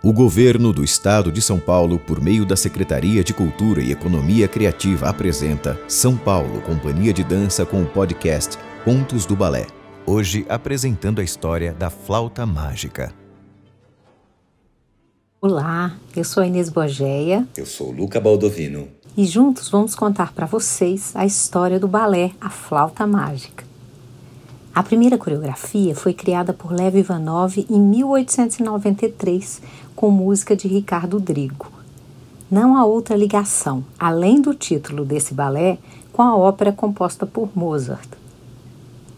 O governo do estado de São Paulo, por meio da Secretaria de Cultura e Economia Criativa, apresenta São Paulo Companhia de Dança com o podcast Contos do Balé. Hoje apresentando a história da flauta mágica. Olá, eu sou a Inês Bogeia. Eu sou o Luca Baldovino. E juntos vamos contar para vocês a história do balé A Flauta Mágica. A primeira coreografia foi criada por Lev Ivanov em 1893, com música de Ricardo Drigo. Não há outra ligação, além do título desse balé, com a ópera composta por Mozart.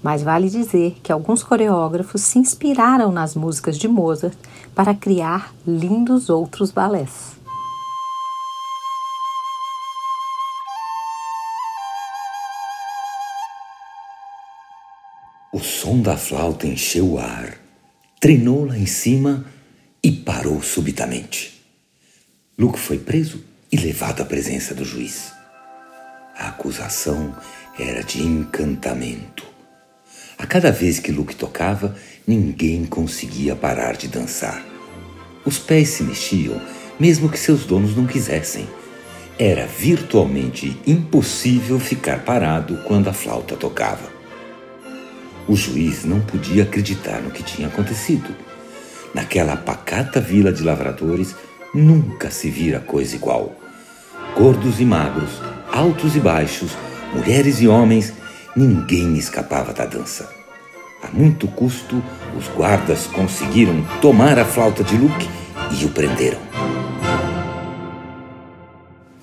Mas vale dizer que alguns coreógrafos se inspiraram nas músicas de Mozart para criar lindos outros balés. O som da flauta encheu o ar, trinou lá em cima e parou subitamente. Luke foi preso e levado à presença do juiz. A acusação era de encantamento. A cada vez que Luke tocava, ninguém conseguia parar de dançar. Os pés se mexiam, mesmo que seus donos não quisessem. Era virtualmente impossível ficar parado quando a flauta tocava. O juiz não podia acreditar no que tinha acontecido. Naquela pacata vila de lavradores nunca se vira coisa igual. Gordos e magros, altos e baixos, mulheres e homens, ninguém escapava da dança. A muito custo, os guardas conseguiram tomar a flauta de Luke e o prenderam.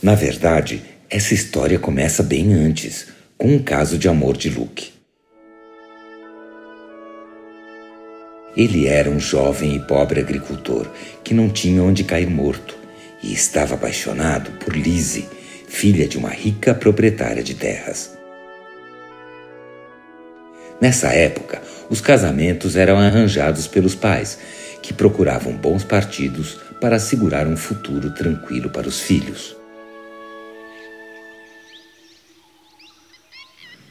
Na verdade, essa história começa bem antes, com um caso de amor de Luke. Ele era um jovem e pobre agricultor que não tinha onde cair morto e estava apaixonado por Lise, filha de uma rica proprietária de terras. Nessa época, os casamentos eram arranjados pelos pais, que procuravam bons partidos para assegurar um futuro tranquilo para os filhos.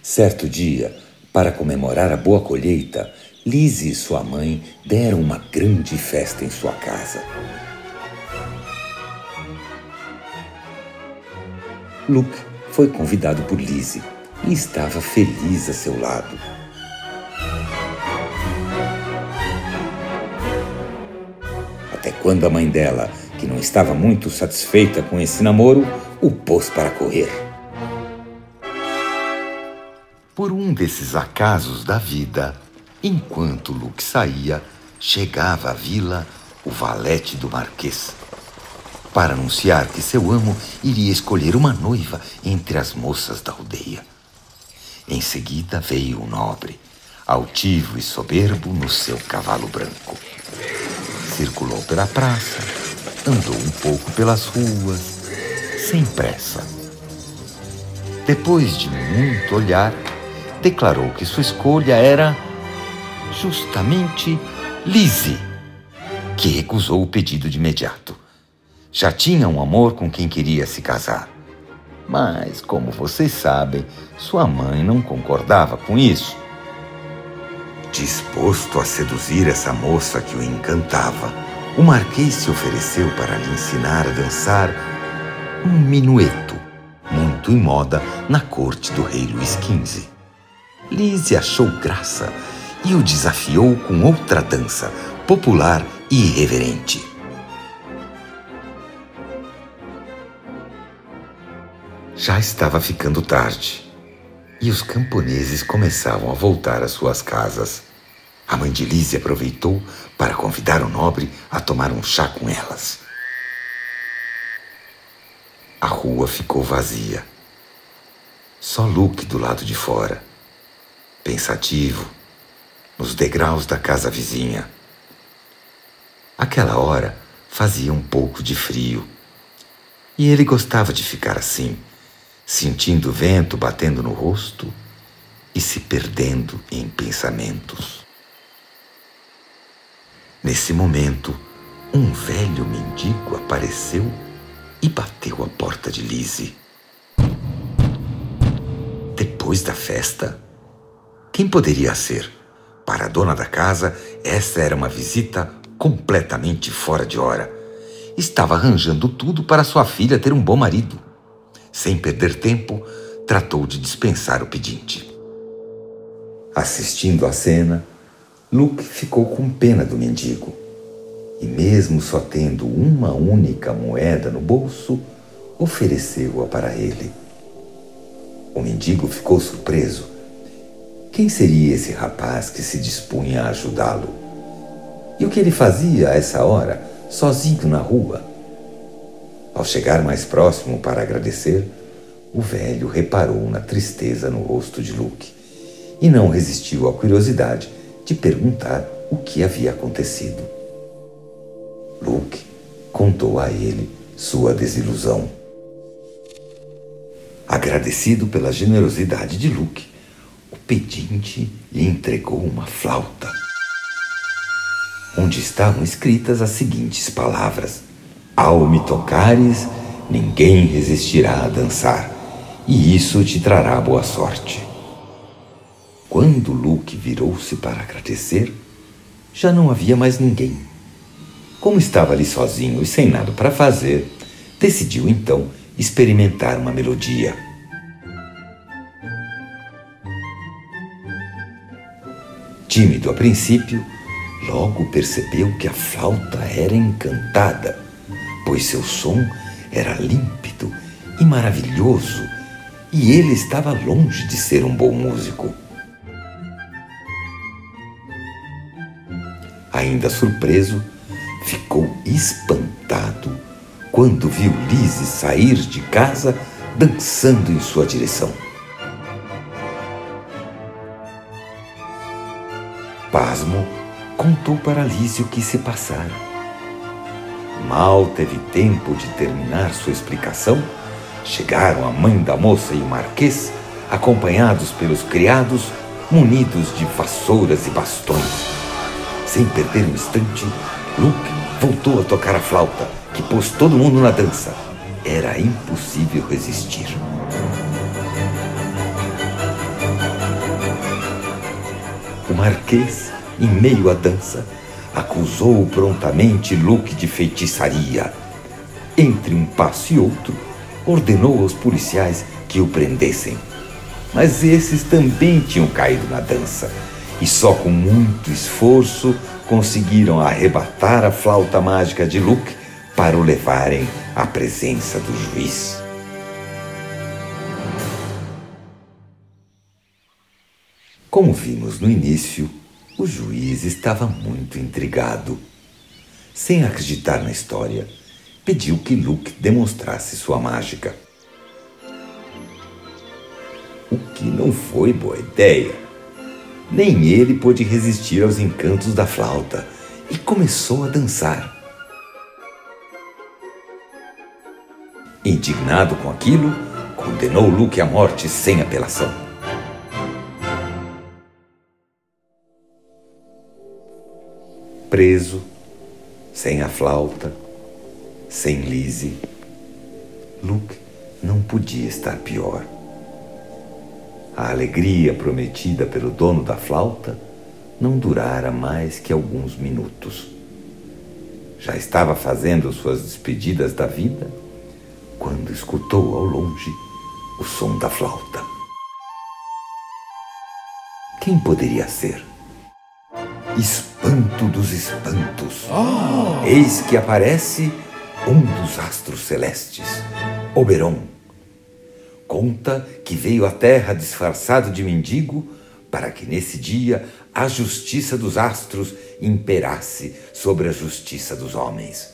Certo dia, para comemorar a boa colheita, Lise e sua mãe deram uma grande festa em sua casa. Luke foi convidado por Lise e estava feliz a seu lado. Até quando a mãe dela, que não estava muito satisfeita com esse namoro, o pôs para correr. Por um desses acasos da vida, Enquanto Luke saía, chegava à vila o valete do marquês para anunciar que seu amo iria escolher uma noiva entre as moças da aldeia. Em seguida veio o nobre, altivo e soberbo no seu cavalo branco. Circulou pela praça, andou um pouco pelas ruas, sem pressa. Depois de muito olhar, declarou que sua escolha era justamente Lizzie, que recusou o pedido de imediato. Já tinha um amor com quem queria se casar. Mas, como vocês sabem, sua mãe não concordava com isso. Disposto a seduzir essa moça que o encantava, o marquês se ofereceu para lhe ensinar a dançar um minueto, muito em moda na corte do rei Luís XV. Lizzie achou graça e o desafiou com outra dança, popular e irreverente. Já estava ficando tarde e os camponeses começavam a voltar às suas casas. A mãe de Lise aproveitou para convidar o nobre a tomar um chá com elas. A rua ficou vazia. Só Luke do lado de fora, pensativo, nos degraus da casa vizinha. Aquela hora fazia um pouco de frio. E ele gostava de ficar assim, sentindo o vento batendo no rosto e se perdendo em pensamentos. Nesse momento, um velho mendigo apareceu e bateu a porta de Lise. Depois da festa, quem poderia ser? Para a dona da casa, esta era uma visita completamente fora de hora. Estava arranjando tudo para sua filha ter um bom marido. Sem perder tempo, tratou de dispensar o pedinte. Assistindo à cena, Luke ficou com pena do mendigo. E, mesmo só tendo uma única moeda no bolso, ofereceu-a para ele. O mendigo ficou surpreso. Quem seria esse rapaz que se dispunha a ajudá-lo? E o que ele fazia a essa hora, sozinho na rua? Ao chegar mais próximo para agradecer, o velho reparou na tristeza no rosto de Luke e não resistiu à curiosidade de perguntar o que havia acontecido. Luke contou a ele sua desilusão. Agradecido pela generosidade de Luke, o pedinte lhe entregou uma flauta, onde estavam escritas as seguintes palavras: Ao me tocares, ninguém resistirá a dançar, e isso te trará boa sorte. Quando Luke virou-se para agradecer, já não havia mais ninguém. Como estava ali sozinho e sem nada para fazer, decidiu então experimentar uma melodia. Tímido a princípio, logo percebeu que a flauta era encantada, pois seu som era límpido e maravilhoso, e ele estava longe de ser um bom músico. Ainda surpreso, ficou espantado quando viu Lise sair de casa dançando em sua direção. Pasmo contou para Lise o que se passara. Mal teve tempo de terminar sua explicação, chegaram a mãe da moça e o marquês, acompanhados pelos criados, munidos de vassouras e bastões. Sem perder um instante, Luke voltou a tocar a flauta, que pôs todo mundo na dança. Era impossível resistir. Marquês, em meio à dança, acusou prontamente Luke de feitiçaria. Entre um passo e outro, ordenou aos policiais que o prendessem. Mas esses também tinham caído na dança e só com muito esforço conseguiram arrebatar a flauta mágica de Luke para o levarem à presença do juiz. Como vimos no início, o juiz estava muito intrigado. Sem acreditar na história, pediu que Luke demonstrasse sua mágica. O que não foi boa ideia. Nem ele pôde resistir aos encantos da flauta e começou a dançar. Indignado com aquilo, condenou Luke à morte sem apelação. Preso, sem a flauta, sem Lise, Luke não podia estar pior. A alegria prometida pelo dono da flauta não durara mais que alguns minutos. Já estava fazendo suas despedidas da vida quando escutou ao longe o som da flauta. Quem poderia ser? Espanto dos espantos! Oh. Eis que aparece um dos astros celestes, Oberon Conta que veio à terra disfarçado de mendigo para que nesse dia a justiça dos astros imperasse sobre a justiça dos homens.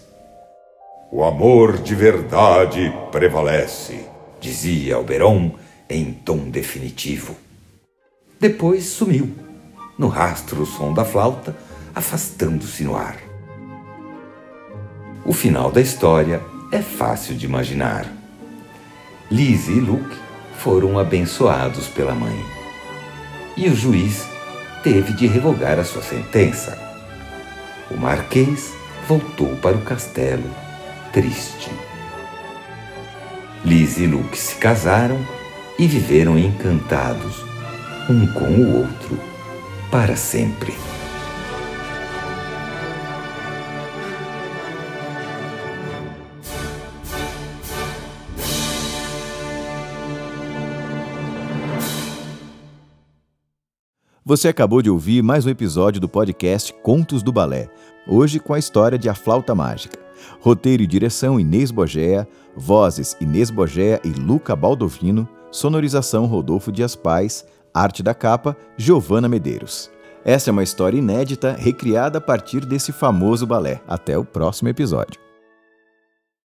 O amor de verdade prevalece, dizia Alberon em tom definitivo. Depois sumiu, no rastro o som da flauta, afastando-se no ar. O final da história é fácil de imaginar. Lizzie e Luke foram abençoados pela mãe. E o juiz teve de revogar a sua sentença. O marquês voltou para o castelo, triste. Lizzie e Luke se casaram e viveram encantados, um com o outro, para sempre. Você acabou de ouvir mais um episódio do podcast Contos do Balé, hoje com a história de A Flauta Mágica. Roteiro e direção Inês Bogéa, vozes Inês Bogéa e Luca Baldovino, sonorização Rodolfo Dias Pais, arte da capa Giovana Medeiros. Essa é uma história inédita recriada a partir desse famoso balé. Até o próximo episódio.